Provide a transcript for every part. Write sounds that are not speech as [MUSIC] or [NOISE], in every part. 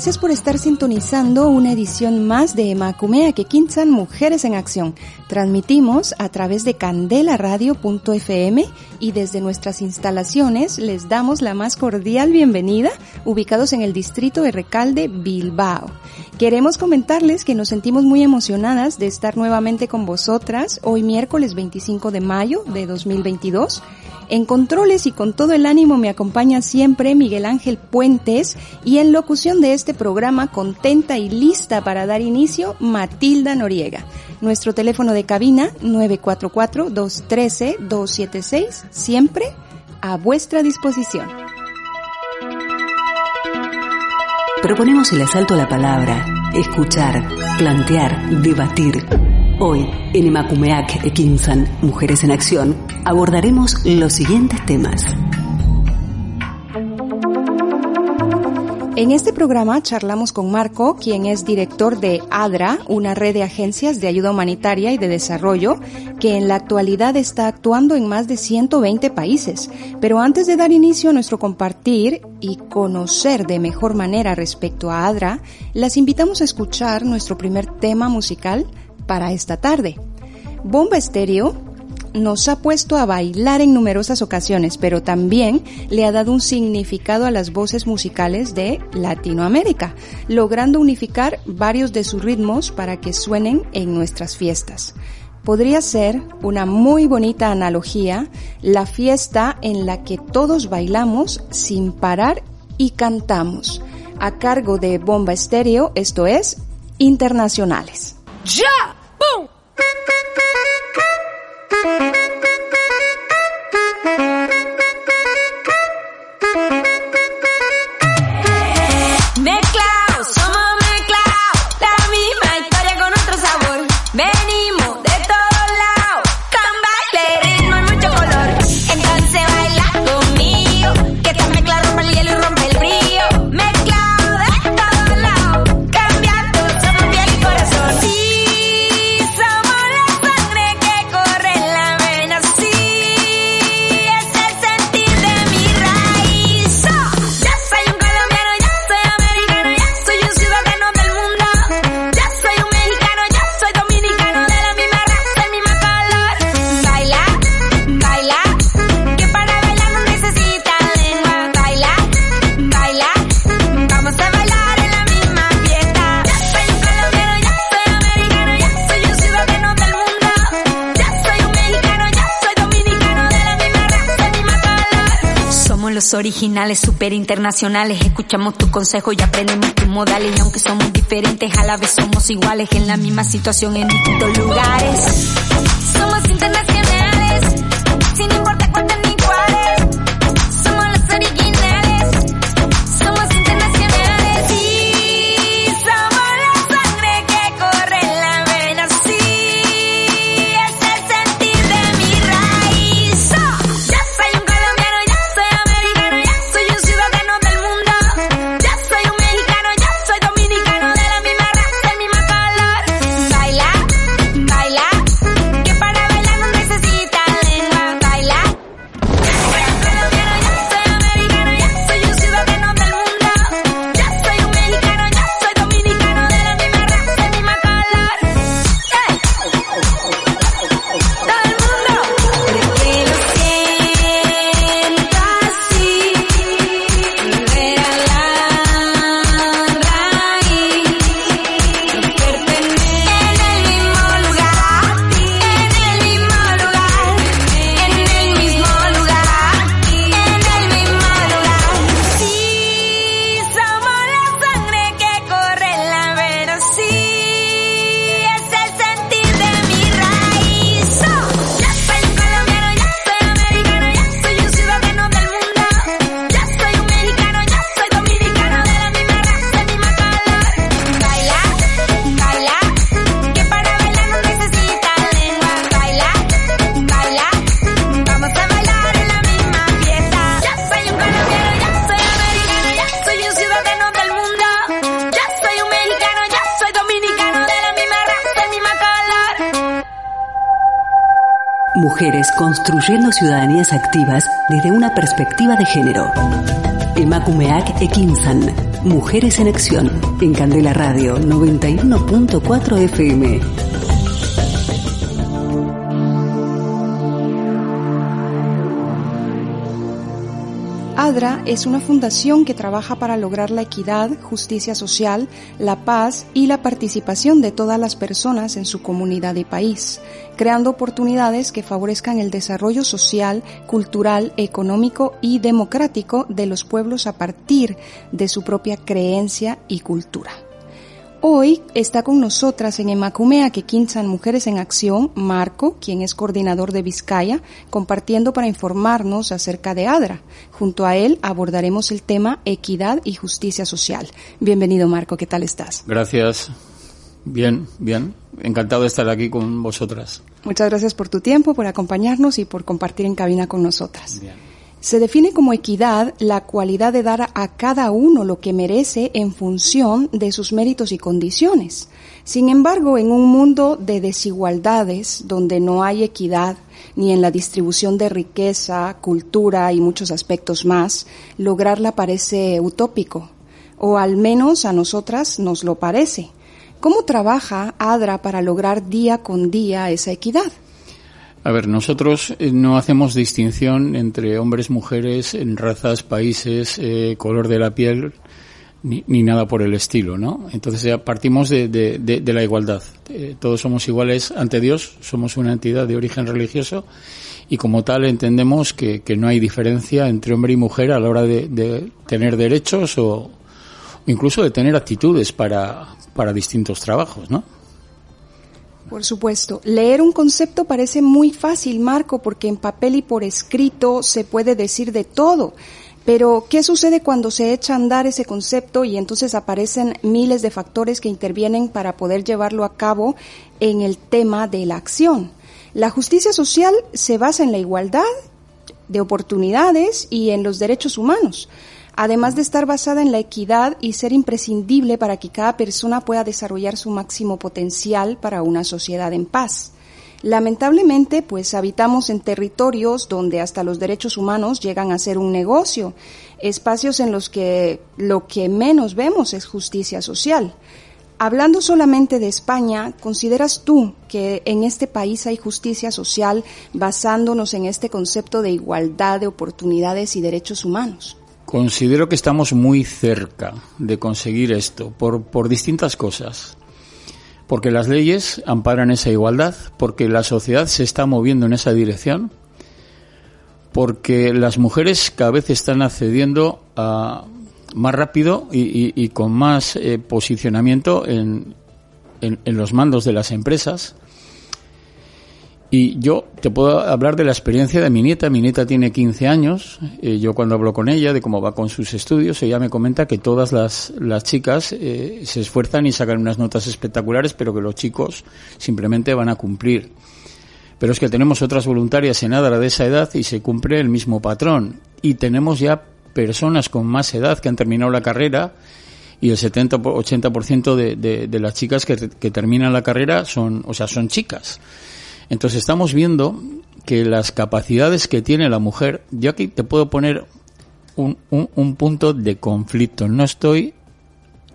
Gracias por estar sintonizando una edición más de Macumea que Quinzan Mujeres en Acción. Transmitimos a través de candelaradio.fm y desde nuestras instalaciones les damos la más cordial bienvenida ubicados en el distrito de Recalde, Bilbao. Queremos comentarles que nos sentimos muy emocionadas de estar nuevamente con vosotras hoy miércoles 25 de mayo de 2022 en controles y con todo el ánimo me acompaña siempre Miguel Ángel Puentes y en locución de este programa contenta y lista para dar inicio Matilda Noriega. Nuestro teléfono de cabina 944-213-276 siempre a vuestra disposición. Proponemos el asalto a la palabra, escuchar, plantear, debatir Hoy, en Imakumeak Ekinsan, Mujeres en Acción, abordaremos los siguientes temas. En este programa charlamos con Marco, quien es director de ADRA, una red de agencias de ayuda humanitaria y de desarrollo, que en la actualidad está actuando en más de 120 países. Pero antes de dar inicio a nuestro compartir y conocer de mejor manera respecto a ADRA, las invitamos a escuchar nuestro primer tema musical, para esta tarde. Bomba Estéreo nos ha puesto a bailar en numerosas ocasiones, pero también le ha dado un significado a las voces musicales de Latinoamérica, logrando unificar varios de sus ritmos para que suenen en nuestras fiestas. Podría ser una muy bonita analogía la fiesta en la que todos bailamos sin parar y cantamos, a cargo de Bomba Estéreo, esto es, internacionales. ¡Ya! thank you. Originales, super internacionales. Escuchamos tu consejo y aprendemos tus modales. Y aunque somos diferentes, a la vez somos iguales. En la misma situación en distintos lugares. Somos internacionales, sin importar cuánto ciudadanías activas desde una perspectiva de género. Emakumeak Ekinsan. Mujeres en Acción. En Candela Radio 91.4 FM. ADRA es una fundación que trabaja para lograr la equidad, justicia social, la paz y la participación de todas las personas en su comunidad y país, creando oportunidades que favorezcan el desarrollo social, cultural, económico y democrático de los pueblos a partir de su propia creencia y cultura. Hoy está con nosotras en Emacumea que quinzan Mujeres en Acción, Marco, quien es coordinador de Vizcaya, compartiendo para informarnos acerca de ADRA. Junto a él abordaremos el tema equidad y justicia social. Bienvenido Marco, ¿qué tal estás? Gracias. Bien, bien. Encantado de estar aquí con vosotras. Muchas gracias por tu tiempo, por acompañarnos y por compartir en cabina con nosotras. Bien. Se define como equidad la cualidad de dar a cada uno lo que merece en función de sus méritos y condiciones. Sin embargo, en un mundo de desigualdades, donde no hay equidad ni en la distribución de riqueza, cultura y muchos aspectos más, lograrla parece utópico, o al menos a nosotras nos lo parece. ¿Cómo trabaja ADRA para lograr día con día esa equidad? A ver, nosotros eh, no hacemos distinción entre hombres, mujeres, en razas, países, eh, color de la piel, ni, ni, nada por el estilo, ¿no? Entonces ya partimos de, de, la igualdad. Eh, todos somos iguales ante Dios, somos una entidad de origen religioso y como tal entendemos que, que no hay diferencia entre hombre y mujer a la hora de, tener derechos o incluso de tener actitudes para, para distintos trabajos, ¿no? Por supuesto. Leer un concepto parece muy fácil, Marco, porque en papel y por escrito se puede decir de todo. Pero, ¿qué sucede cuando se echa a andar ese concepto y entonces aparecen miles de factores que intervienen para poder llevarlo a cabo en el tema de la acción? La justicia social se basa en la igualdad de oportunidades y en los derechos humanos además de estar basada en la equidad y ser imprescindible para que cada persona pueda desarrollar su máximo potencial para una sociedad en paz. Lamentablemente, pues habitamos en territorios donde hasta los derechos humanos llegan a ser un negocio, espacios en los que lo que menos vemos es justicia social. Hablando solamente de España, ¿consideras tú que en este país hay justicia social basándonos en este concepto de igualdad de oportunidades y derechos humanos? Considero que estamos muy cerca de conseguir esto por, por distintas cosas. Porque las leyes amparan esa igualdad, porque la sociedad se está moviendo en esa dirección, porque las mujeres cada vez están accediendo a más rápido y, y, con más eh, posicionamiento en, en, en los mandos de las empresas y yo te puedo hablar de la experiencia de mi nieta. Mi nieta tiene 15 años. Eh, yo cuando hablo con ella de cómo va con sus estudios, ella me comenta que todas las, las chicas eh, se esfuerzan y sacan unas notas espectaculares, pero que los chicos simplemente van a cumplir. Pero es que tenemos otras voluntarias en ADRA de esa edad y se cumple el mismo patrón. Y tenemos ya personas con más edad que han terminado la carrera y el 70-80% de, de, de las chicas que, que terminan la carrera son, o sea, son chicas. Entonces estamos viendo que las capacidades que tiene la mujer, yo aquí te puedo poner un, un, un, punto de conflicto. No estoy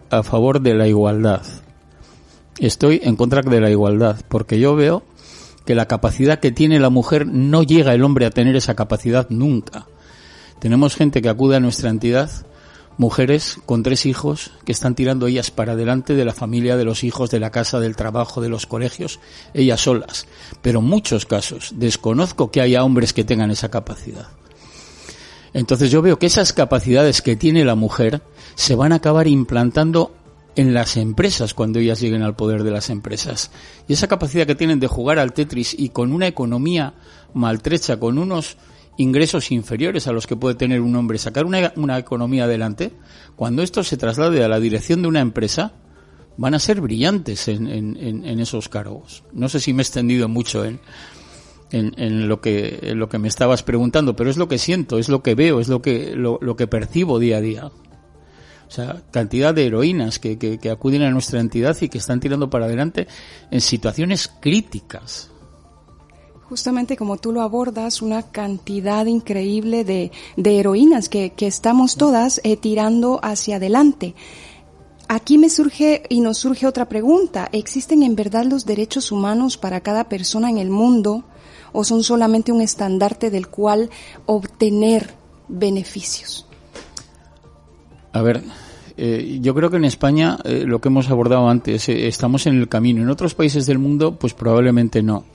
a favor de la igualdad. Estoy en contra de la igualdad, porque yo veo que la capacidad que tiene la mujer no llega el hombre a tener esa capacidad nunca. Tenemos gente que acude a nuestra entidad mujeres con tres hijos que están tirando ellas para adelante de la familia, de los hijos, de la casa, del trabajo, de los colegios, ellas solas. Pero en muchos casos desconozco que haya hombres que tengan esa capacidad. Entonces yo veo que esas capacidades que tiene la mujer se van a acabar implantando en las empresas cuando ellas lleguen al poder de las empresas. Y esa capacidad que tienen de jugar al Tetris y con una economía maltrecha, con unos ingresos inferiores a los que puede tener un hombre, sacar una, una, economía adelante, cuando esto se traslade a la dirección de una empresa, van a ser brillantes en, en, esos cargos. No sé si me he extendido mucho en, en, lo que en lo que me estabas preguntando, pero es lo que siento, es lo que veo, es lo que lo, lo que percibo día a día. O sea, cantidad de heroínas que, que acuden a nuestra entidad y que están tirando para adelante en situaciones críticas Justamente como tú lo abordas, una cantidad increíble de, de heroínas que, que, estamos todas eh, tirando hacia adelante. Aquí me surge y nos surge otra pregunta. ¿Existen en verdad los derechos humanos para cada persona en el mundo o son solamente un estandarte del cual obtener beneficios? A ver, eh, yo creo que en España, eh, lo que hemos abordado antes, estamos en el camino. En otros países del mundo, pues probablemente no.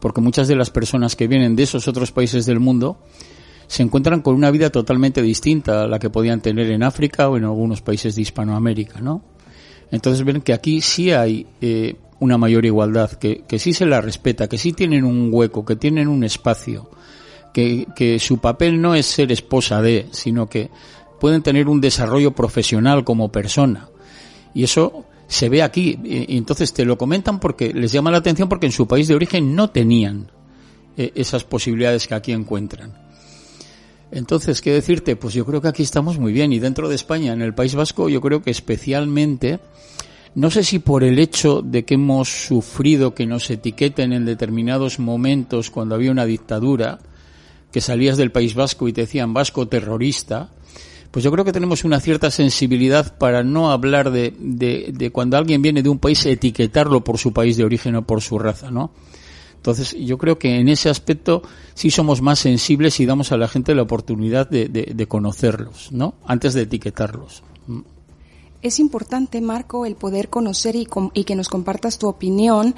Porque muchas de las personas que vienen de esos otros países del mundo se encuentran con una vida totalmente distinta a la que podían tener en África o en algunos países de Hispanoamérica, ¿no? Entonces ven que aquí sí hay una mayor igualdad, que, que sí se la respeta, que sí tienen un hueco, que tienen un espacio, que, que su papel no es ser esposa de, sino que pueden tener un desarrollo profesional como persona. Y eso se ve aquí. Y entonces te lo comentan porque les llama la atención porque en su país de origen no tenían eh, esas posibilidades que aquí encuentran. Entonces, ¿qué decirte? Pues yo creo que aquí estamos muy bien y dentro de España, en el País Vasco, yo creo que especialmente, no sé si por el hecho de que hemos sufrido que nos etiqueten en determinados momentos cuando había una dictadura, que salías del País Vasco y te decían vasco terrorista, pues yo creo que tenemos una cierta sensibilidad para no hablar de, de, cuando alguien viene de un país etiquetarlo por su país de origen o por su raza, ¿no? Entonces, yo creo que en ese aspecto sí somos más sensibles y damos a la gente la oportunidad de, de conocerlos, ¿no? Antes de etiquetarlos. Es importante, Marco, el poder conocer y, y que nos compartas tu opinión,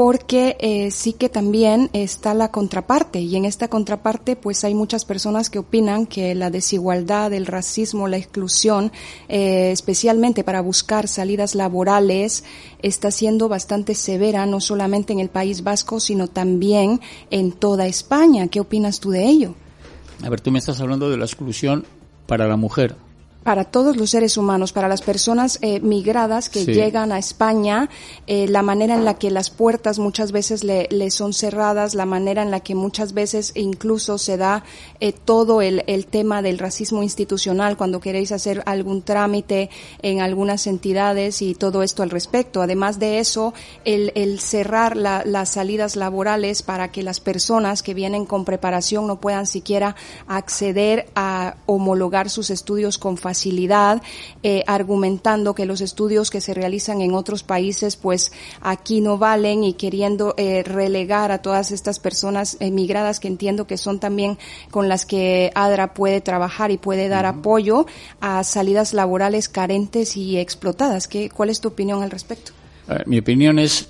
porque eh, sí que también está la contraparte y en esta contraparte pues hay muchas personas que opinan que la desigualdad, el racismo, la exclusión, eh, especialmente para buscar salidas laborales, está siendo bastante severa no solamente en el País Vasco sino también en toda España. ¿Qué opinas tú de ello? A ver, tú me estás hablando de la exclusión para la mujer para todos los seres humanos, para las personas eh, migradas que llegan a España, eh, la manera en la que las puertas muchas veces le, le, son cerradas, la manera en la que muchas veces incluso se da eh, todo el, el, tema del racismo institucional cuando queréis hacer algún trámite en algunas entidades y todo esto al respecto. Además de eso, el, el cerrar la, las salidas laborales para que las personas que vienen con preparación no puedan siquiera acceder a homologar sus estudios con facilidad facilidad, eh, argumentando que los estudios que se realizan en otros países, pues aquí no valen y queriendo eh, relegar a todas estas personas emigradas que entiendo que son también con las que ADRA puede trabajar y puede dar apoyo a salidas laborales carentes y explotadas. ¿Qué, ¿Cuál es tu opinión al respecto? mi opinión es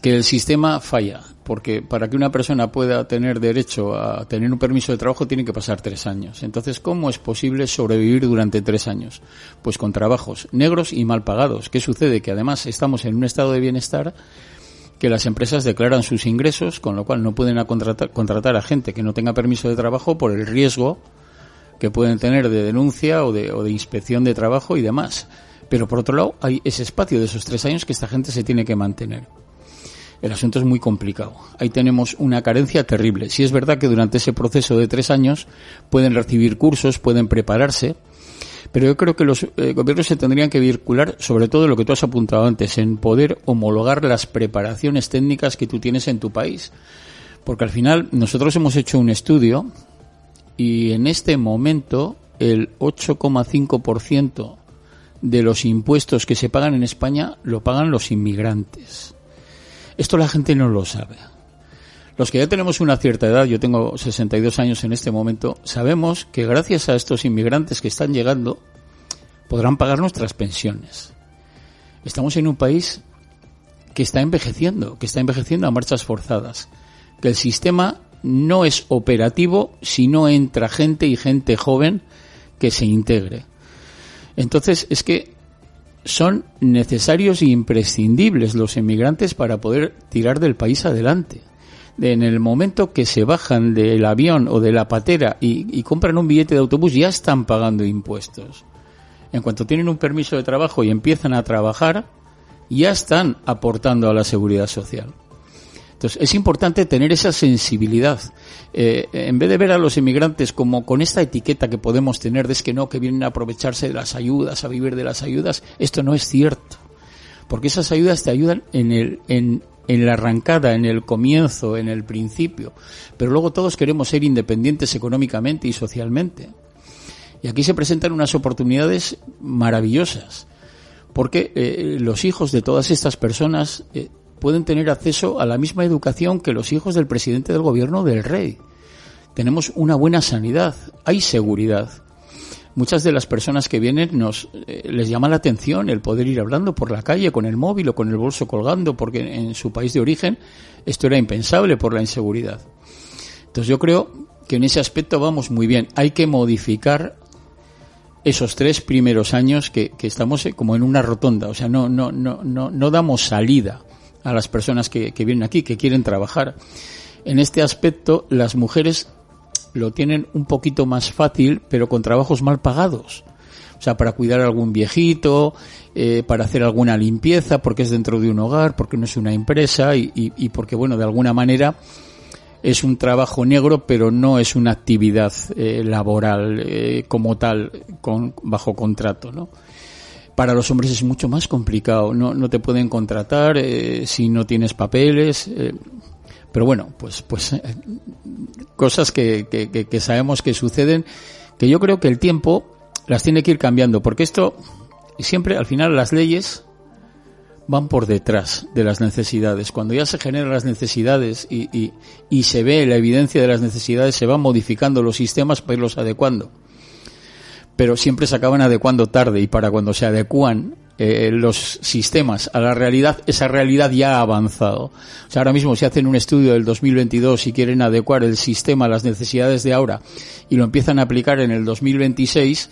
que el sistema falla porque para que una persona pueda tener derecho a tener un permiso de trabajo tiene que pasar tres años. Entonces, ¿cómo es posible sobrevivir durante tres años? Pues con trabajos negros y mal pagados. ¿Qué sucede? Que además estamos en un estado de bienestar que las empresas declaran sus ingresos, con lo cual no pueden contratar, contratar a gente que no tenga permiso de trabajo por el riesgo que pueden tener de denuncia o de, o de inspección de trabajo y demás. Pero por otro lado, hay ese espacio de esos tres años que esta gente se tiene que mantener el asunto es muy complicado. Ahí tenemos una carencia terrible. Si es verdad que durante ese proceso de tres años pueden recibir cursos, pueden prepararse, pero yo creo que los eh, gobiernos se tendrían que vincular sobre todo lo que tú has apuntado antes, en poder homologar las preparaciones técnicas que tú tienes en tu país. Porque al final nosotros hemos hecho un estudio y en este momento el 8,5% de los impuestos que se pagan en España lo pagan los inmigrantes. Esto la gente no lo sabe. Los que ya tenemos una cierta edad, yo tengo 62 años en este momento, sabemos que gracias a estos inmigrantes que están llegando, podrán pagar nuestras pensiones. Estamos en un país que está envejeciendo, que está envejeciendo a marchas forzadas, que el sistema no es operativo si no entra gente y gente joven que se integre. Entonces, es que son necesarios e imprescindibles los emigrantes para poder tirar del país adelante. En el momento que se bajan del avión o de la patera y, compran un billete de autobús ya están pagando impuestos. En cuanto tienen un permiso de trabajo y empiezan a trabajar, ya están aportando a la seguridad social. Entonces, es importante tener esa sensibilidad. Eh, en vez de ver a los inmigrantes como con esta etiqueta que podemos tener de es que no, que vienen a aprovecharse de las ayudas, a vivir de las ayudas, esto no es cierto. Porque esas ayudas te ayudan en, el, en en la arrancada, en el comienzo, en el principio, pero luego todos queremos ser independientes económicamente y socialmente. Y aquí se presentan unas oportunidades maravillosas, porque eh, los hijos de todas estas personas eh, pueden tener acceso a la misma educación que los hijos del presidente del gobierno del rey. Tenemos una buena sanidad, hay seguridad. Muchas de las personas que vienen nos eh, les llama la atención el poder ir hablando por la calle con el móvil o con el bolso colgando, porque en su país de origen esto era impensable por la inseguridad. Entonces yo creo que en ese aspecto vamos muy bien. Hay que modificar esos tres primeros años que, estamos eh, como en una rotonda, o sea, no, no, no, no, no damos salida a las personas que, vienen aquí, que quieren trabajar. En este aspecto, las mujeres lo tienen un poquito más fácil, pero con trabajos mal pagados. O sea, para cuidar a algún viejito, eh, para hacer alguna limpieza, porque es dentro de un hogar, porque no es una empresa y, y porque, bueno, de alguna manera es un trabajo negro, pero no es una actividad eh, laboral eh, como tal, con, bajo contrato, ¿no? Para los hombres es mucho más complicado, no, no te pueden contratar eh, si no tienes papeles, pero bueno, pues, pues cosas que, que, que sabemos que suceden, que yo creo que el tiempo las tiene que ir cambiando, porque esto siempre al final las leyes van por detrás de las necesidades. Cuando ya se generan las necesidades y, y, y, se ve la evidencia de las necesidades, se van modificando los sistemas para irlos adecuando. Pero siempre se acaban adecuando tarde y para cuando se adecuan eh, los sistemas a la realidad, esa realidad ya ha avanzado. O sea, ahora mismo si hacen un estudio del 2022 y quieren adecuar el sistema a las necesidades de ahora y lo empiezan a aplicar en el 2026,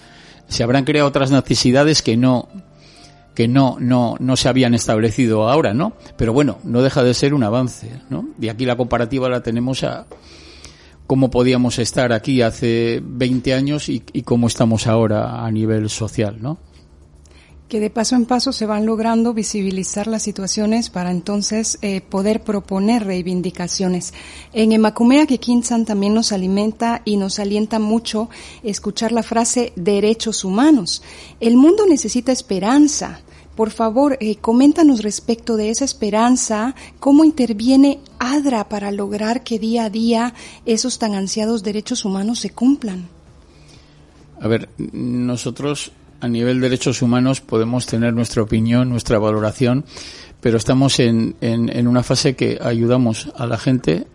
se habrán creado otras necesidades que no, que no, no, no se habían establecido ahora, ¿no? Pero bueno, no deja de ser un avance, ¿no? Y aquí la comparativa la tenemos a cómo podíamos estar aquí hace 20 años y, cómo estamos ahora a nivel social, ¿no? que de paso en paso se van logrando visibilizar las situaciones para entonces eh, poder proponer reivindicaciones. En Emacumea que Kinsan también nos alimenta y nos alienta mucho escuchar la frase derechos humanos. El mundo necesita esperanza. Por favor, eh, coméntanos respecto de esa esperanza, cómo interviene ADRA para lograr que día a día esos tan ansiados derechos humanos se cumplan. A ver, nosotros a nivel de derechos humanos podemos tener nuestra opinión, nuestra valoración, pero estamos en, en, una fase que ayudamos a la gente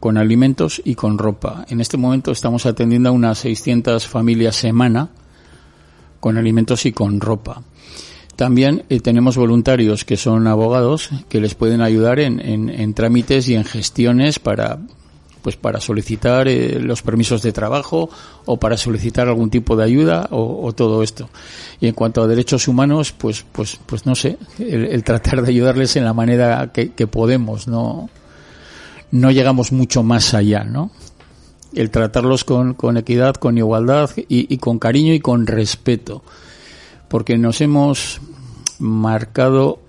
con alimentos y con ropa. En este momento estamos atendiendo a unas 600 familias semana con alimentos y con ropa. También eh, tenemos voluntarios que son abogados que les pueden ayudar en, en, trámites y en gestiones para pues para solicitar eh, los permisos de trabajo o para solicitar algún tipo de ayuda o, todo esto. Y en cuanto a derechos humanos, pues, pues, pues no sé, el, tratar de ayudarles en la manera que, podemos, no, no llegamos mucho más allá, ¿no? El tratarlos con, con equidad, con igualdad y con cariño y con respeto. Porque nos hemos marcado,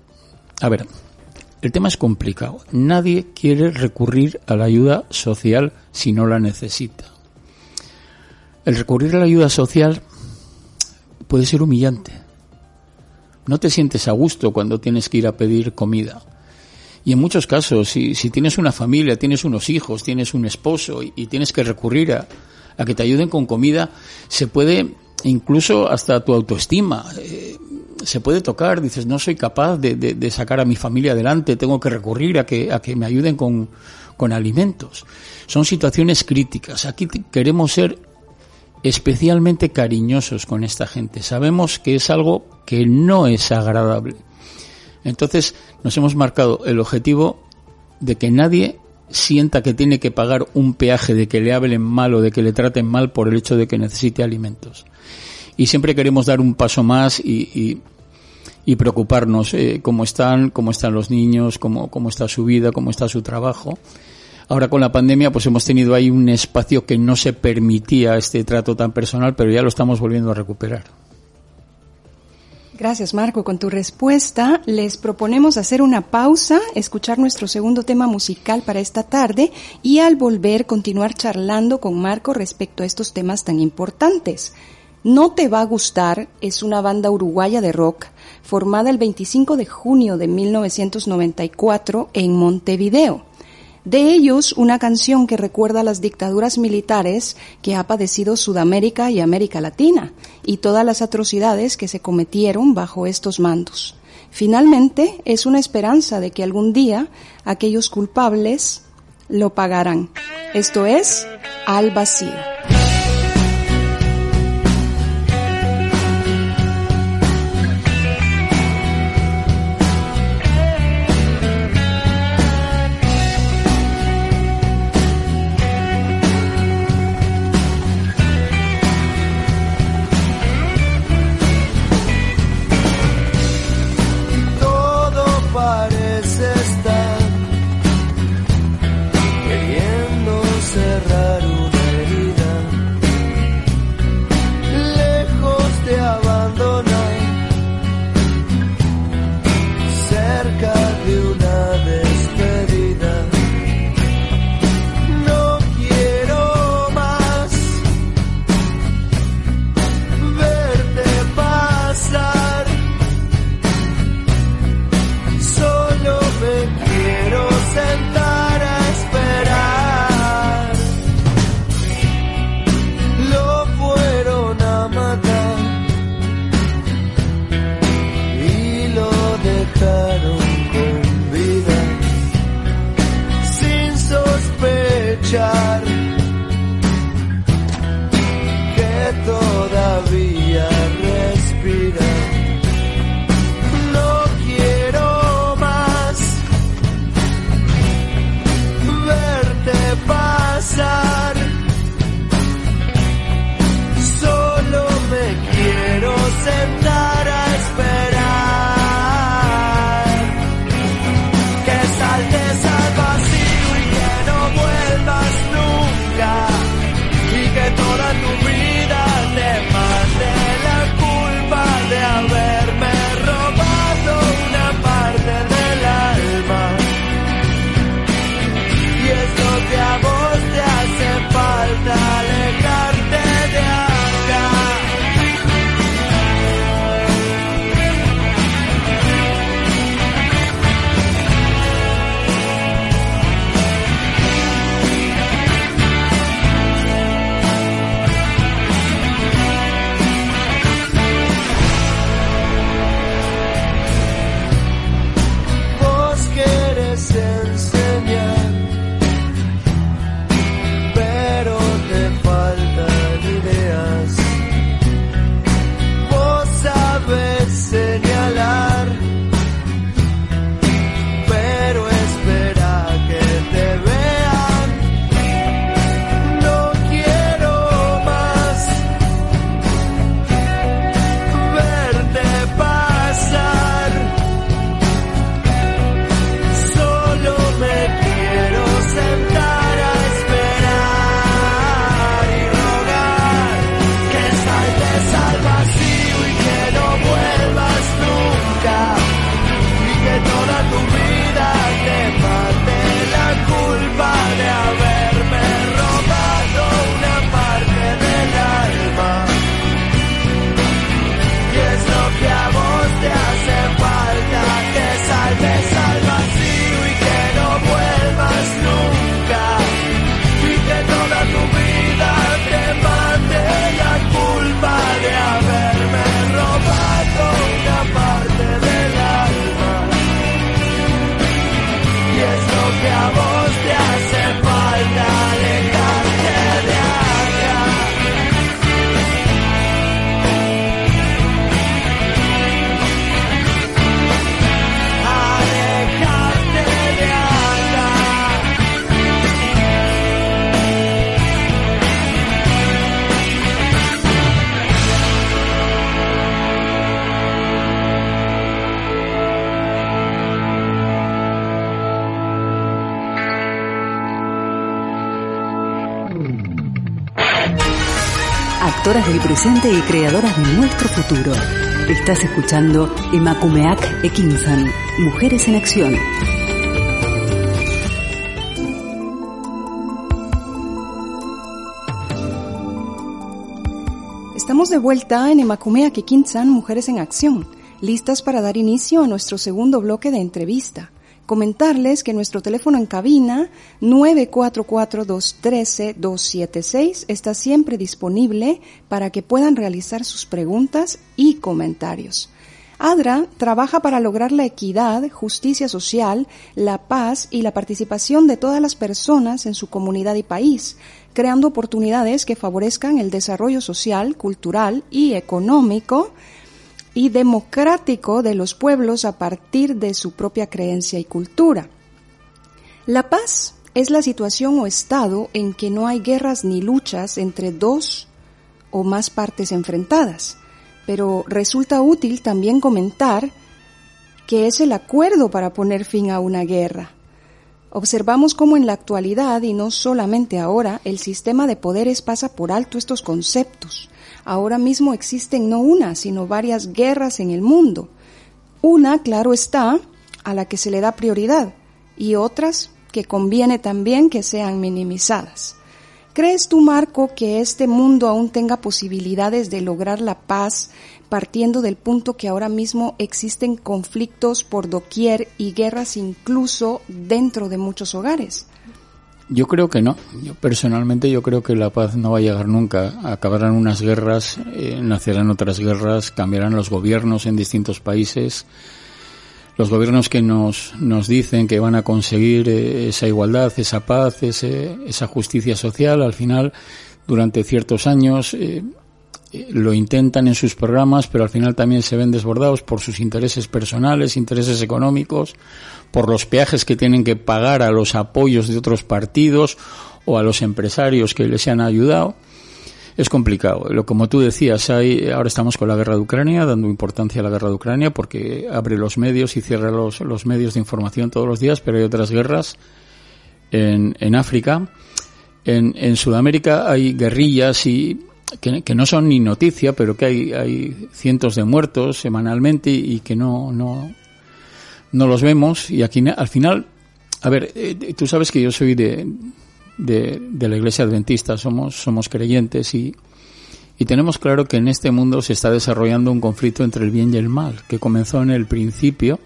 a ver, el tema es complicado. Nadie quiere recurrir a la ayuda social si no la necesita. El recurrir a la ayuda social puede ser humillante. No te sientes a gusto cuando tienes que ir a pedir comida. Y en muchos casos, si, tienes una familia, tienes unos hijos, tienes un esposo y, tienes que recurrir a, que te ayuden con comida, se puede incluso hasta tu autoestima. Eh, se puede tocar, dices, no soy capaz de, de, sacar a mi familia adelante, tengo que recurrir a que, a que me ayuden con, con alimentos. Son situaciones críticas. Aquí queremos ser especialmente cariñosos con esta gente. Sabemos que es algo que no es agradable. Entonces nos hemos marcado el objetivo de que nadie sienta que tiene que pagar un peaje de que le hablen mal o de que le traten mal por el hecho de que necesite alimentos. Y siempre queremos dar un paso más y, preocuparnos eh, cómo están, cómo están los niños, cómo, cómo está su vida, cómo está su trabajo. Ahora con la pandemia pues hemos tenido ahí un espacio que no se permitía este trato tan personal, pero ya lo estamos volviendo a recuperar. Gracias Marco. Con tu respuesta les proponemos hacer una pausa, escuchar nuestro segundo tema musical para esta tarde y al volver continuar charlando con Marco respecto a estos temas tan importantes. No Te Va a Gustar es una banda uruguaya de rock formada el 25 de junio de 1994 en Montevideo. De ellos, una canción que recuerda las dictaduras militares que ha padecido Sudamérica y América Latina y todas las atrocidades que se cometieron bajo estos mandos. Finalmente, es una esperanza de que algún día aquellos culpables lo pagarán. Esto es Al Vacío. Del presente y creadoras de nuestro futuro. Estás escuchando Emakumeak Ekinsan, Mujeres en Acción. Estamos de vuelta en Emacumea Kikinsan, Mujeres en Acción, listas para dar inicio a nuestro segundo bloque de entrevista. Comentarles que nuestro teléfono en cabina 944-213-276 está siempre disponible para que puedan realizar sus preguntas y comentarios. ADRA trabaja para lograr la equidad, justicia social, la paz y la participación de todas las personas en su comunidad y país, creando oportunidades que favorezcan el desarrollo social, cultural y económico y democrático de los pueblos a partir de su propia creencia y cultura. La paz es la situación o estado en que no hay guerras ni luchas entre dos o más partes enfrentadas, pero resulta útil también comentar que es el acuerdo para poner fin a una guerra. Observamos cómo en la actualidad, y no solamente ahora, el sistema de poderes pasa por alto estos conceptos. Ahora mismo existen no una, sino varias guerras en el mundo. Una, claro está, a la que se le da prioridad, y otras que conviene también que sean minimizadas. ¿Crees tú, Marco, que este mundo aún tenga posibilidades de lograr la paz partiendo del punto que ahora mismo existen conflictos por doquier y guerras incluso dentro de muchos hogares? Yo creo que no. Yo personalmente yo creo que la paz no va a llegar nunca. Acabarán unas guerras, eh, nacerán otras guerras, cambiarán los gobiernos en distintos países. Los gobiernos que nos, nos dicen que van a conseguir eh, esa igualdad, esa paz, ese, esa justicia social, al final, durante ciertos años, eh, lo intentan en sus programas, pero al final también se ven desbordados por sus intereses personales, intereses económicos, por los peajes que tienen que pagar a los apoyos de otros partidos o a los empresarios que les han ayudado. Es complicado. Lo como tú decías, hay, ahora estamos con la guerra de Ucrania, dando importancia a la guerra de Ucrania porque abre los medios y cierra los, los medios de información todos los días, pero hay otras guerras en, en África. En, en Sudamérica hay guerrillas y que, no son ni noticia, pero que hay, hay cientos de muertos semanalmente y, que no, no, no los vemos. Y aquí al final, a ver, eh, tú sabes que yo soy de, de, la iglesia adventista, somos, somos creyentes y, y tenemos claro que en este mundo se está desarrollando un conflicto entre el bien y el mal, que comenzó en el principio,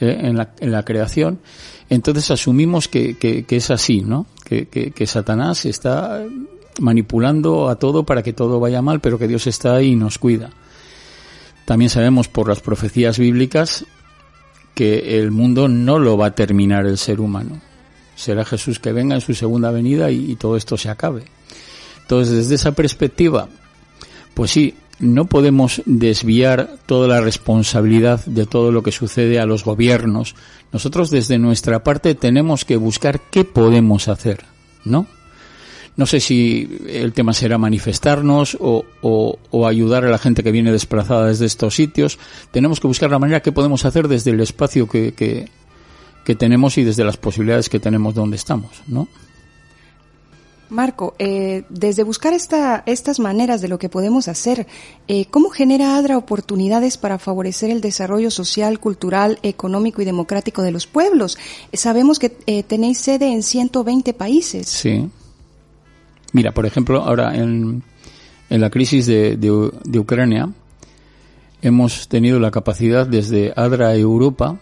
eh, en, la, en la creación. Entonces asumimos que, que, que es así, ¿no? Que, que, que Satanás está manipulando a todo para que todo vaya mal, pero que Dios está ahí y nos cuida. También sabemos por las profecías bíblicas que el mundo no lo va a terminar el ser humano. Será Jesús que venga en su segunda venida y, todo esto se acabe. Entonces, desde esa perspectiva, pues sí, no podemos desviar toda la responsabilidad de todo lo que sucede a los gobiernos. Nosotros desde nuestra parte tenemos que buscar qué podemos hacer, ¿no? No sé si el tema será manifestarnos o, o, ayudar a la gente que viene desplazada desde estos sitios. Tenemos que buscar la manera que podemos hacer desde el espacio que, que, que tenemos y desde las posibilidades que tenemos donde estamos, ¿no? Marco, eh, desde buscar esta, estas maneras de lo que podemos hacer, eh, ¿cómo genera ADRA oportunidades para favorecer el desarrollo social, cultural, económico y democrático de los pueblos? sabemos que eh, tenéis sede en 120 países. Sí. Mira, por ejemplo, ahora en, en la crisis de, de, Ucrania hemos tenido la capacidad desde ADRA Europa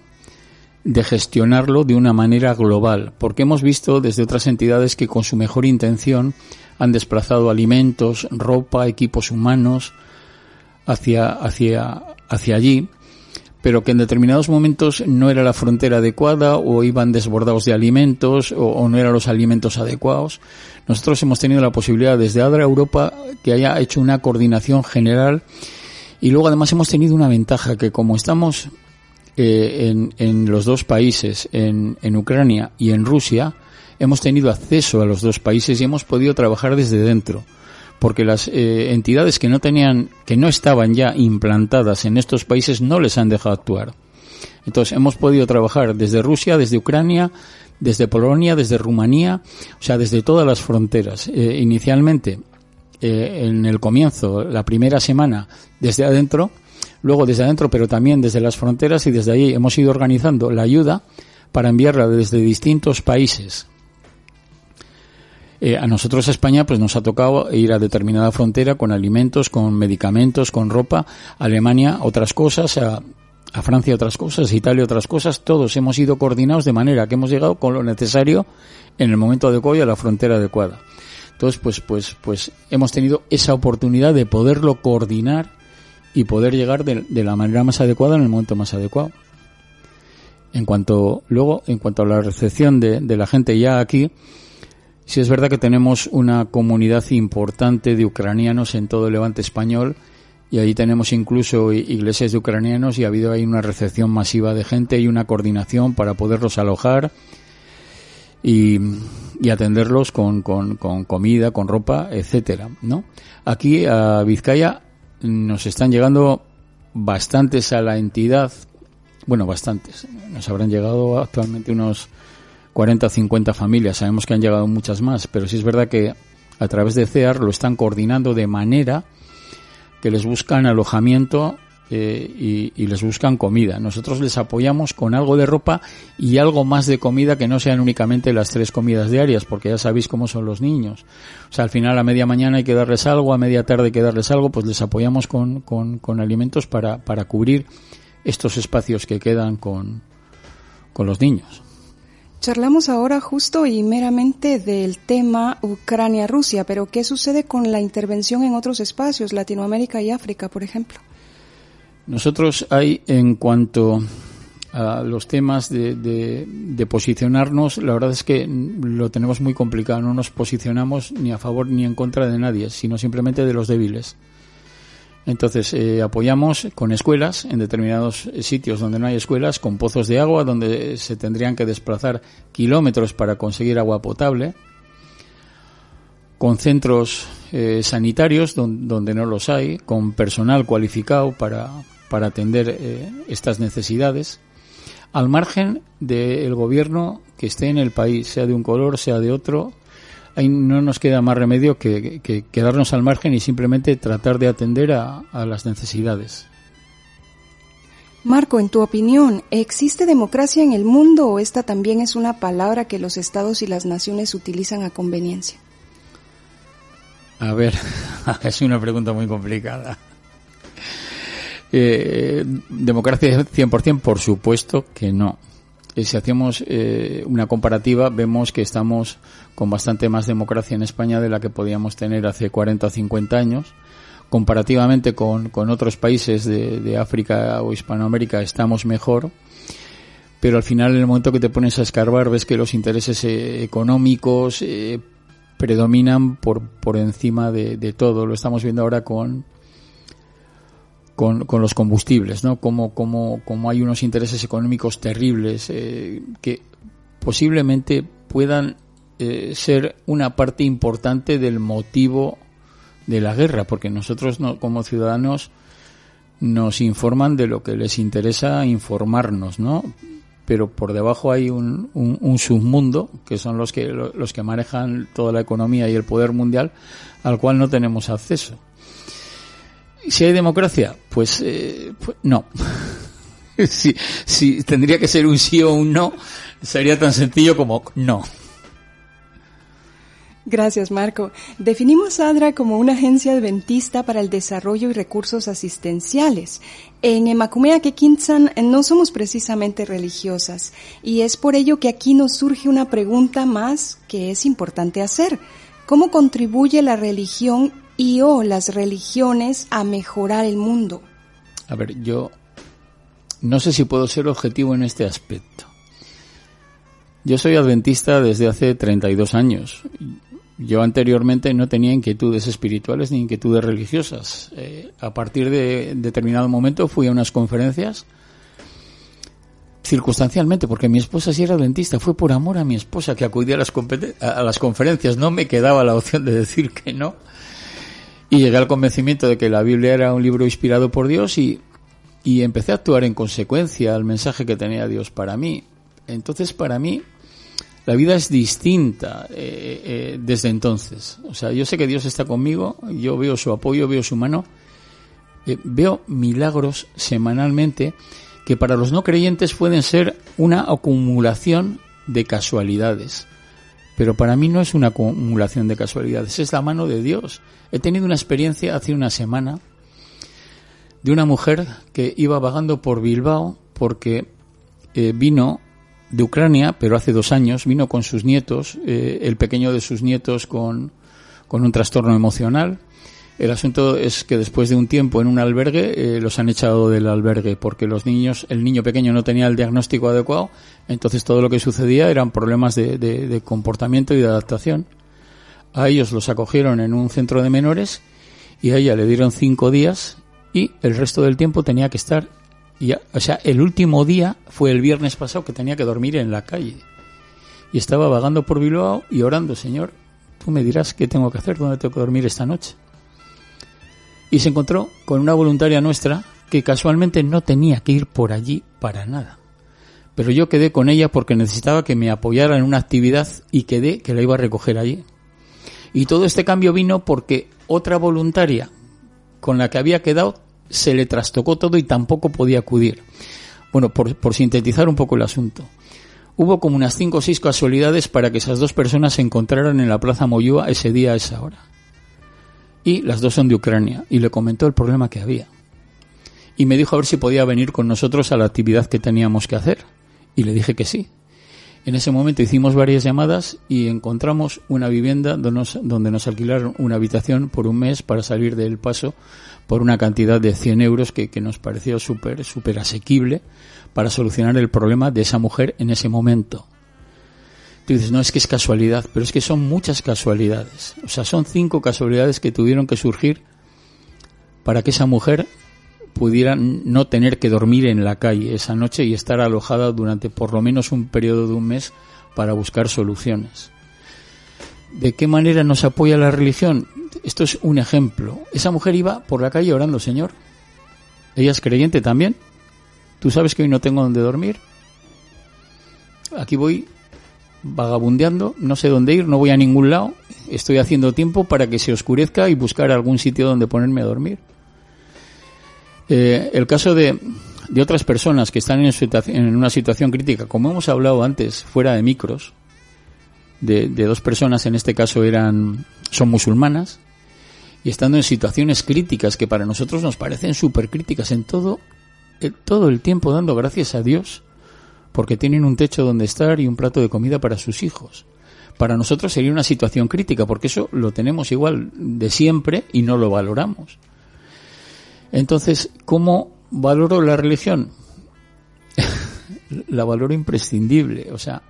de gestionarlo de una manera global, porque hemos visto desde otras entidades que con su mejor intención han desplazado alimentos, ropa, equipos humanos hacia, hacia, hacia allí pero que en determinados momentos no era la frontera adecuada o iban desbordados de alimentos o, no eran los alimentos adecuados. Nosotros hemos tenido la posibilidad desde ADRA Europa que haya hecho una coordinación general y luego además hemos tenido una ventaja que como estamos eh, en, en, los dos países, en, en Ucrania y en Rusia, hemos tenido acceso a los dos países y hemos podido trabajar desde dentro porque las eh, entidades que no tenían, que no estaban ya implantadas en estos países no les han dejado actuar. Entonces hemos podido trabajar desde Rusia, desde Ucrania, desde Polonia, desde Rumanía, o sea, desde todas las fronteras. Eh, inicialmente, eh, en el comienzo, la primera semana, desde adentro, luego desde adentro, pero también desde las fronteras y desde ahí hemos ido organizando la ayuda para enviarla desde distintos países Eh, a nosotros a España pues nos ha tocado ir a determinada frontera con alimentos, con medicamentos, con ropa, Alemania otras cosas, a, a Francia otras cosas, a Italia otras cosas, todos hemos ido coordinados de manera que hemos llegado con lo necesario en el momento adecuado y a la frontera adecuada. Entonces, pues, pues, pues hemos tenido esa oportunidad de poderlo coordinar y poder llegar de, la manera más adecuada en el momento más adecuado. En cuanto, luego, en cuanto a la recepción de, de la gente ya aquí, Sí es verdad que tenemos una comunidad importante de ucranianos en todo el levante español y ahí tenemos incluso iglesias de ucranianos y ha habido ahí una recepción masiva de gente y una coordinación para poderlos alojar y, atenderlos con, con, con, comida, con ropa, etcétera, ¿no? Aquí a Vizcaya nos están llegando bastantes a la entidad, bueno, bastantes, nos habrán llegado actualmente unos 40 o 50 familias. Sabemos que han llegado muchas más, pero sí es verdad que a través de CEAR lo están coordinando de manera que les buscan alojamiento eh, y, les buscan comida. Nosotros les apoyamos con algo de ropa y algo más de comida que no sean únicamente las tres comidas diarias, porque ya sabéis cómo son los niños. O sea, al final a media mañana hay que darles algo, a media tarde hay que darles algo, pues les apoyamos con, con, con alimentos para, para cubrir estos espacios que quedan con, con los niños. Charlamos ahora justo y meramente del tema Ucrania-Rusia, pero ¿qué sucede con la intervención en otros espacios, Latinoamérica y África, por ejemplo? Nosotros hay, en cuanto a los temas de, de, posicionarnos, la verdad es que lo tenemos muy complicado. No nos posicionamos ni a favor ni en contra de nadie, sino simplemente de los débiles. Entonces, eh, apoyamos con escuelas en determinados sitios donde no hay escuelas, con pozos de agua donde se tendrían que desplazar kilómetros para conseguir agua potable, con centros eh, sanitarios donde, no los hay, con personal cualificado para, para atender eh, estas necesidades, al margen del gobierno que esté en el país, sea de un color, sea de otro, ahí no nos queda más remedio que, quedarnos al margen y simplemente tratar de atender a, las necesidades. Marco, en tu opinión, ¿existe democracia en el mundo o esta también es una palabra que los estados y las naciones utilizan a conveniencia? A ver, [LAUGHS] es una pregunta muy complicada. Eh, democracia 100%, por supuesto que no. Eh, si hacemos eh, una comparativa, vemos que estamos con bastante más democracia en España de la que podíamos tener hace 40 o 50 años. Comparativamente con, con otros países de, de, África o Hispanoamérica estamos mejor, pero al final en el momento que te pones a escarbar ves que los intereses eh, económicos predominan por, por encima de, de todo. Lo estamos viendo ahora con, con, con los combustibles, ¿no? Como, como, como hay unos intereses económicos terribles eh, que posiblemente puedan eh, ser una parte importante del motivo de la guerra, porque nosotros no, como ciudadanos nos informan de lo que les interesa informarnos, ¿no? Pero por debajo hay un, un, un submundo, que son los que, los que manejan toda la economía y el poder mundial, al cual no tenemos acceso. Si hay democracia, pues, eh, pues no. [LAUGHS] si, tendría que ser un sí o un no, sería tan sencillo como no. Gracias, Marco. Definimos ADRA como una agencia adventista para el desarrollo y recursos asistenciales. En Emacumea Quequintzan no somos precisamente religiosas y es por ello que aquí nos surge una pregunta más que es importante hacer. ¿Cómo contribuye la religión y o las religiones a mejorar el mundo? A ver, yo no sé si puedo ser objetivo en este aspecto. Yo soy adventista desde hace 32 años. Yo anteriormente no tenía inquietudes espirituales ni inquietudes religiosas. Eh, a partir de determinado momento fui a unas conferencias circunstancialmente, porque mi esposa sí era adventista, fue por amor a mi esposa que acudía a las, a las conferencias, no me quedaba la opción de decir que no. Y llegué al convencimiento de que la Biblia era un libro inspirado por Dios y, y empecé a actuar en consecuencia al mensaje que tenía Dios para mí. Entonces, para mí, la vida es distinta eh, eh, desde entonces. O sea, yo sé que Dios está conmigo, yo veo su apoyo, veo su mano, eh, veo milagros semanalmente que para los no creyentes pueden ser una acumulación de casualidades. Pero para mí no es una acumulación de casualidades, es la mano de Dios. He tenido una experiencia hace una semana de una mujer que iba vagando por Bilbao porque eh, vino de Ucrania, pero hace dos años, vino con sus nietos, eh, el pequeño de sus nietos con, con un trastorno emocional. El asunto es que después de un tiempo en un albergue eh, los han echado del albergue porque los niños, el niño pequeño no tenía el diagnóstico adecuado, entonces todo lo que sucedía eran problemas de, de, comportamiento y de adaptación. A ellos los acogieron en un centro de menores y a ella le dieron cinco días y el resto del tiempo tenía que estar y, o sea, el último día fue el viernes pasado que tenía que dormir en la calle. Y estaba vagando por Bilbao y orando, Señor, tú me dirás qué tengo que hacer, dónde tengo que dormir esta noche. Y se encontró con una voluntaria nuestra que casualmente no tenía que ir por allí para nada. Pero yo quedé con ella porque necesitaba que me apoyara en una actividad y quedé que la iba a recoger allí. Y todo este cambio vino porque otra voluntaria con la que había quedado se le trastocó todo y tampoco podía acudir. Bueno, por, sintetizar un poco el asunto. Hubo como unas cinco o seis casualidades para que esas dos personas se encontraran en la Plaza Moyúa ese día a esa hora. Y las dos son de Ucrania. Y le comentó el problema que había. Y me dijo a ver si podía venir con nosotros a la actividad que teníamos que hacer. Y le dije que sí. En ese momento hicimos varias llamadas y encontramos una vivienda donde nos, alquilaron una habitación por un mes para salir del paso por una cantidad de 100 euros que, que nos pareció súper súper asequible para solucionar el problema de esa mujer en ese momento. Dices, no es que es casualidad, pero es que son muchas casualidades. O sea, son cinco casualidades que tuvieron que surgir para que esa mujer pudiera no tener que dormir en la calle esa noche y estar alojada durante por lo menos un periodo de un mes para buscar soluciones. ¿De qué manera nos apoya la religión? Esto es un ejemplo. Esa mujer iba por la calle orando, Señor. Ella es creyente también. Tú sabes que hoy no tengo donde dormir. Aquí voy vagabundeando, no sé dónde ir, no voy a ningún lado. Estoy haciendo tiempo para que se oscurezca y buscar algún sitio donde ponerme a dormir. Eh, el caso de, de, otras personas que están en, en, una situación crítica, como hemos hablado antes, fuera de micros, de, de dos personas, en este caso eran, son musulmanas, y estando en situaciones críticas que para nosotros nos parecen súper críticas en todo, el, todo el tiempo dando gracias a Dios porque tienen un techo donde estar y un plato de comida para sus hijos. Para nosotros sería una situación crítica porque eso lo tenemos igual de siempre y no lo valoramos. Entonces, ¿cómo valoro la religión? [LAUGHS] la valoro imprescindible, o sea,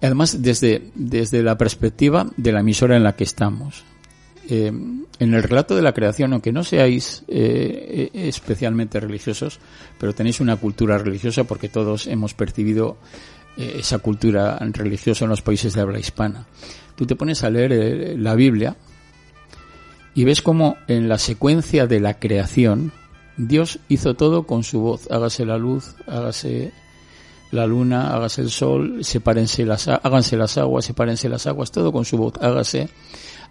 además desde, desde la perspectiva de la emisora en la que estamos. Eh, en el relato de la creación, aunque no seáis eh, especialmente religiosos, pero tenéis una cultura religiosa porque todos hemos percibido eh, esa cultura religiosa en los países de habla hispana. Tú te pones a leer eh, la Biblia y ves como en la secuencia de la creación Dios hizo todo con su voz. Hágase la luz, hágase la luna, hágase el sol, sepárense las, háganse las aguas, sepárense las aguas, todo con su voz. Hágase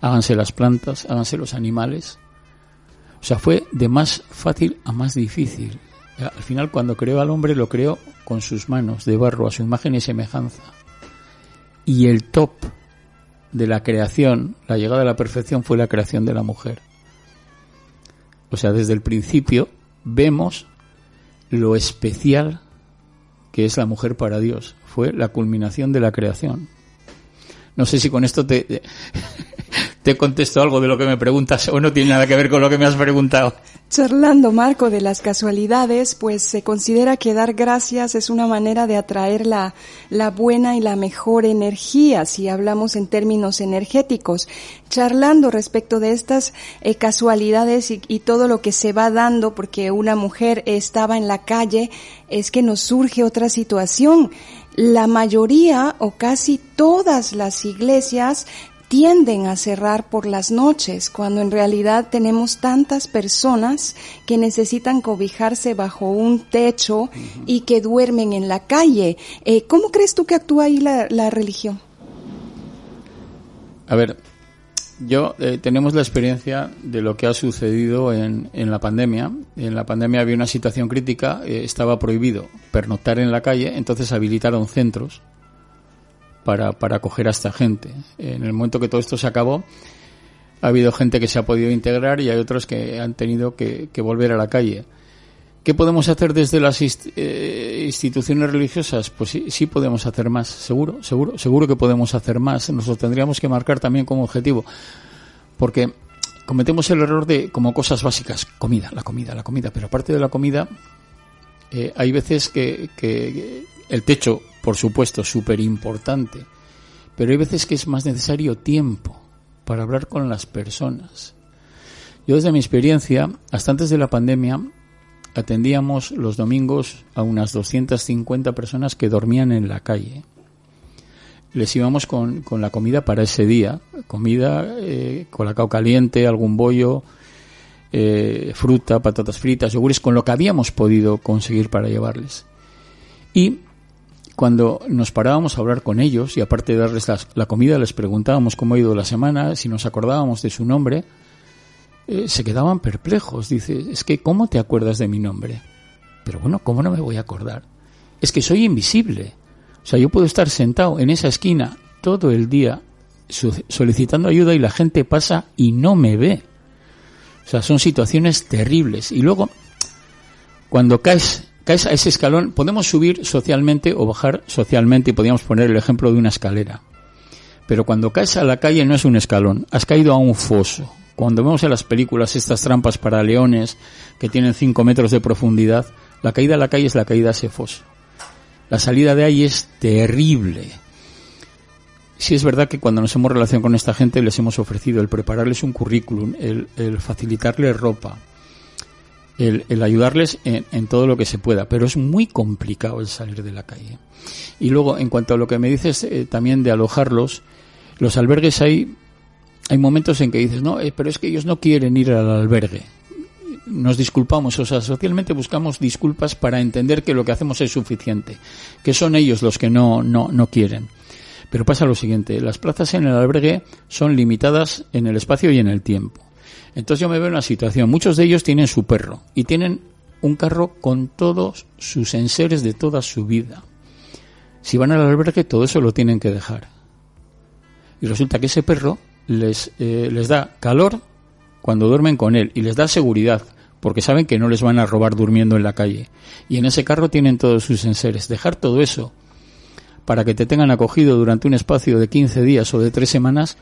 háganse las plantas, háganse los animales. O sea, fue de más fácil a más difícil. Al final, cuando creó al hombre, lo creó con sus manos de barro, a su imagen y semejanza. Y el top de la creación, la llegada a la perfección, fue la creación de la mujer. O sea, desde el principio vemos lo especial que es la mujer para Dios. Fue la culminación de la creación. No sé si con esto te, te contesto algo de lo que me preguntas o no tiene nada que ver con lo que me has preguntado. Charlando, Marco, de las casualidades, pues se considera que dar gracias es una manera de atraer la, la buena y la mejor energía, si hablamos en términos energéticos. Charlando respecto de estas eh, casualidades y, y todo lo que se va dando porque una mujer estaba en la calle, es que nos surge otra situación la mayoría o casi todas las iglesias tienden a cerrar por las noches, cuando en realidad tenemos tantas personas que necesitan cobijarse bajo un techo y que duermen en la calle. Eh, ¿Cómo crees tú que actúa ahí la, la religión? A ver, yo eh, tenemos la experiencia de lo que ha sucedido en, en, la pandemia. En la pandemia había una situación crítica, eh, estaba prohibido pernoctar en la calle, entonces habilitaron centros para, para acoger a esta gente. En el momento que todo esto se acabó, ha habido gente que se ha podido integrar y hay otros que han tenido que, volver a la calle. ¿Qué podemos hacer desde las eh, instituciones religiosas? Pues sí, sí, podemos hacer más, seguro, seguro, seguro que podemos hacer más. Nos lo tendríamos que marcar también como objetivo. Porque cometemos el error de, como cosas básicas, comida, la comida, la comida. Pero aparte de la comida, eh, hay veces que, que el techo, por supuesto, súper importante. Pero hay veces que es más necesario tiempo para hablar con las personas. Yo desde mi experiencia, hasta antes de la pandemia, atendíamos los domingos a unas 250 personas que dormían en la calle. Les íbamos con, con la comida para ese día, comida, eh, colacao caliente, algún bollo, eh, fruta, patatas fritas, yogures, con lo que habíamos podido conseguir para llevarles. Y cuando nos parábamos a hablar con ellos y aparte de darles la, comida, les preguntábamos cómo ha ido la semana, si nos acordábamos de su nombre, eh, se quedaban perplejos. Dice, es que ¿cómo te acuerdas de mi nombre? Pero bueno, ¿cómo no me voy a acordar? Es que soy invisible. O sea, yo puedo estar sentado en esa esquina todo el día solicitando ayuda y la gente pasa y no me ve. O sea, son situaciones terribles. Y luego, cuando caes caes a ese escalón, podemos subir socialmente o bajar socialmente y podríamos poner el ejemplo de una escalera. Pero cuando caes a la calle no es un escalón, has caído a un foso. Cuando vemos en las películas estas trampas para leones que tienen 5 metros de profundidad, la caída a la calle es la caída a ese foso. La salida de ahí es terrible. Sí es verdad que cuando nos hemos relacionado con esta gente les hemos ofrecido el prepararles un currículum, el, el facilitarles ropa, el, ayudarles en, todo lo que se pueda, pero es muy complicado el salir de la calle. Y luego, en cuanto a lo que me dices eh, también de alojarlos, los albergues hay, hay momentos en que dices, no, eh, pero es que ellos no quieren ir al albergue. Nos disculpamos, o sea, socialmente buscamos disculpas para entender que lo que hacemos es suficiente, que son ellos los que no, no, no quieren. Pero pasa lo siguiente, las plazas en el albergue son limitadas en el espacio y en el tiempo. Entonces yo me veo en una situación, muchos de ellos tienen su perro y tienen un carro con todos sus enseres de toda su vida. Si van al albergue, todo eso lo tienen que dejar. Y resulta que ese perro les, eh, les da calor cuando duermen con él y les da seguridad porque saben que no les van a robar durmiendo en la calle. Y en ese carro tienen todos sus enseres. Dejar todo eso para que te tengan acogido durante un espacio de 15 días o de 3 semanas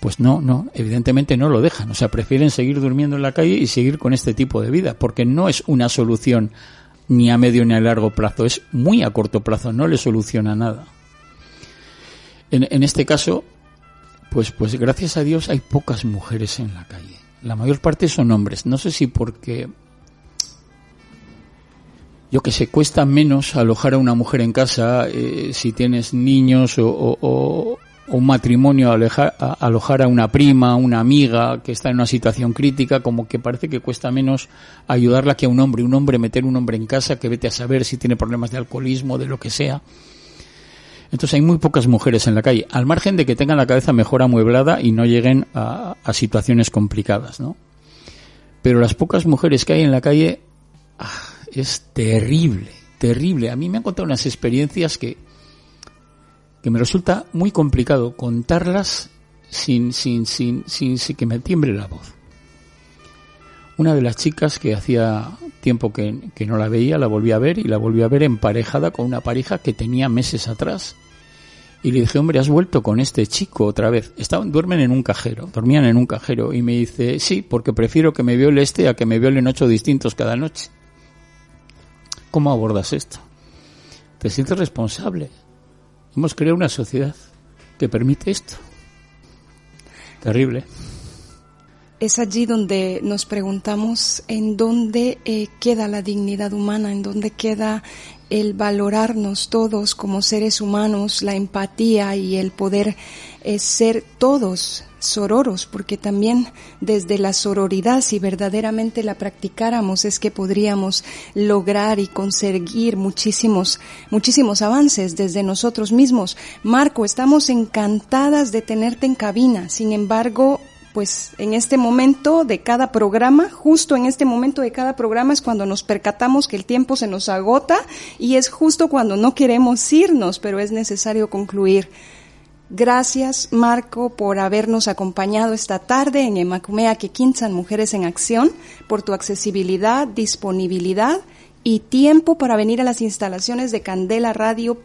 pues no, no, evidentemente no lo dejan. O sea, prefieren seguir durmiendo en la calle y seguir con este tipo de vida, porque no es una solución ni a medio ni a largo plazo, es muy a corto plazo, no le soluciona nada. En, en este caso, pues, pues gracias a Dios hay pocas mujeres en la calle. La mayor parte son hombres. No sé si porque yo que sé, cuesta menos alojar a una mujer en casa eh, si tienes niños o, un matrimonio alojar a una prima, una amiga que está en una situación crítica, como que parece que cuesta menos ayudarla que a un hombre. Un hombre, meter un hombre en casa que vete a saber si tiene problemas de alcoholismo, de lo que sea. Entonces hay muy pocas mujeres en la calle, al margen de que tengan la cabeza mejor amueblada y no lleguen a, a situaciones complicadas, ¿no? Pero las pocas mujeres que hay en la calle ah, es terrible, terrible. A mí me han contado unas experiencias que, que me resulta muy complicado contarlas sin, sin, sin, sin, que me tiemble la voz. Una de las chicas que hacía tiempo que, que, no la veía, la volví a ver y la volví a ver emparejada con una pareja que tenía meses atrás. Y le dije, hombre, has vuelto con este chico otra vez. Estaban, duermen en un cajero, dormían en un cajero. Y me dice, sí, porque prefiero que me viole este a que me violen ocho distintos cada noche. ¿Cómo abordas esto? ¿Te sientes responsable? Hemos creado una sociedad que permite esto. Terrible. Es allí donde nos preguntamos en dónde eh, queda la dignidad humana, en dónde queda el valorarnos todos como seres humanos, la empatía y el poder eh, ser todos sororos, porque también desde la sororidad, si verdaderamente la practicáramos, es que podríamos lograr y conseguir muchísimos, muchísimos avances desde nosotros mismos. Marco, estamos encantadas de tenerte en cabina. Sin embargo, pues en este momento de cada programa, justo en este momento de cada programa es cuando nos percatamos que el tiempo se nos agota y es justo cuando no queremos irnos, pero es necesario concluir Gracias, Marco, por habernos acompañado esta tarde en Emacumea Quinzan Mujeres en Acción, por tu accesibilidad, disponibilidad y tiempo para venir a las instalaciones de Candela Radio.fm,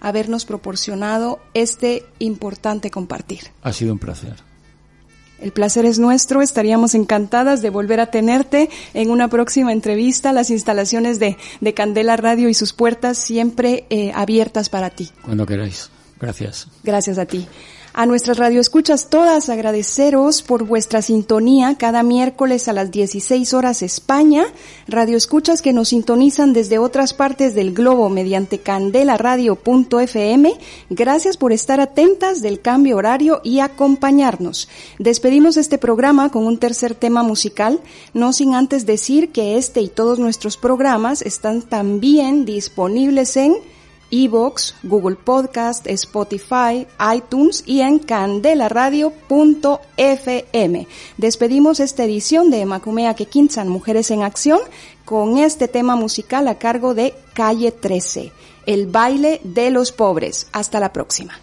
habernos proporcionado este importante compartir. Ha sido un placer. El placer es nuestro, estaríamos encantadas de volver a tenerte en una próxima entrevista, las instalaciones de, de Candela Radio y sus puertas siempre eh, abiertas para ti. Cuando queráis. Gracias. Gracias a ti. A nuestras radioescuchas todas agradeceros por vuestra sintonía cada miércoles a las 16 horas España, radioescuchas que nos sintonizan desde otras partes del globo mediante candelaradio.fm. Gracias por estar atentas del cambio horario y acompañarnos. Despedimos este programa con un tercer tema musical, no sin antes decir que este y todos nuestros programas están también disponibles en Evox, Google Podcast, Spotify, iTunes y en candelaradio.fm. Despedimos esta edición de Macumea que Quinzan Mujeres en Acción con este tema musical a cargo de Calle 13, el baile de los pobres. Hasta la próxima.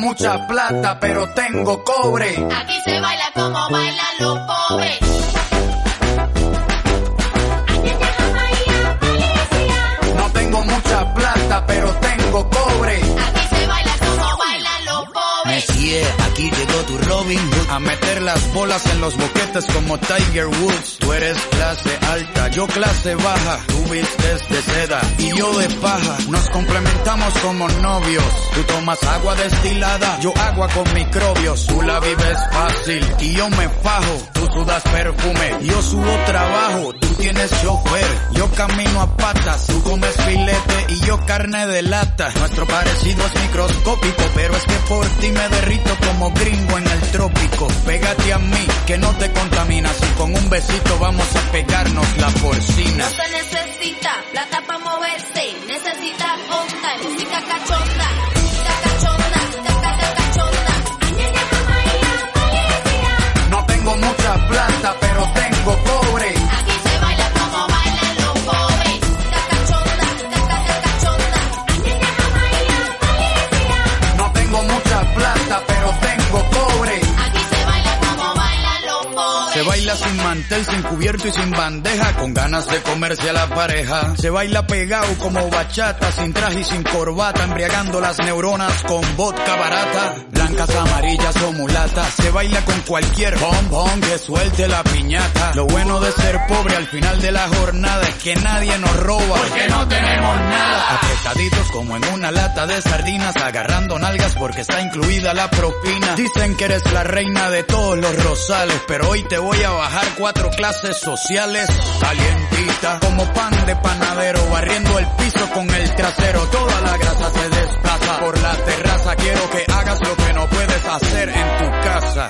Mucha plata, pero tengo cobre. Aquí se baila como bailan los pobres. No tengo mucha plata, pero tengo cobre. Tu Robin Hood a meter las bolas en los boquetes como Tiger Woods. Tú eres clase alta, yo clase baja. Tú vistes de seda y yo de paja. Nos complementamos como novios. Tú tomas agua destilada, yo agua con microbios. Tú la vives fácil y yo me fajo. Tú sudas perfume, yo subo trabajo. Tú tienes chofer, yo camino a patas. Tú comes filete y yo carne de lata. Nuestro parecido es microscópico, pero es que por ti me derrito como gringo en el trópico. Pégate a mí, que no te contaminas. Y con un besito vamos a pegarnos la porcina. No se necesita plata para moverse, necesita onda música cachonda. No tengo plata, Aquí se baila como bailan los pobres. Cacachonda, cacachonda. Ay, ay, ay, ay, No tengo mucha plata, pero tengo pobres. Se baila sin mantel, sin cubierto y sin bandeja, con ganas de comerse a la pareja. Se baila pegado como bachata, sin traje y sin corbata, embriagando las neuronas con vodka barata. Blancas, amarillas o mulatas, se baila con cualquier bombón que suelte la piñata. Lo bueno de ser pobre al final de la jornada es que nadie nos roba, porque no tenemos nada. Apretaditos como en una lata de sardinas, agarrando nalgas porque está incluida la propina. Dicen que eres la reina de todos los rosales, pero hoy te voy a bajar cuatro clases sociales. Calientita, como pan de panadero, barriendo el piso con el trasero. Toda la grasa se desplaza por la terraza. Quiero que hagas lo que no puedes hacer en tu casa.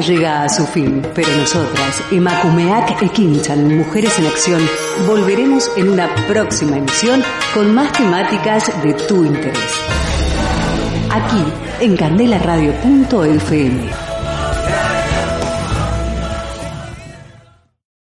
Llega a su fin, pero nosotras, Emakumeak Ekinchan, Mujeres en Acción, volveremos en una próxima emisión con más temáticas de tu interés. Aquí, en candelaradio.fm.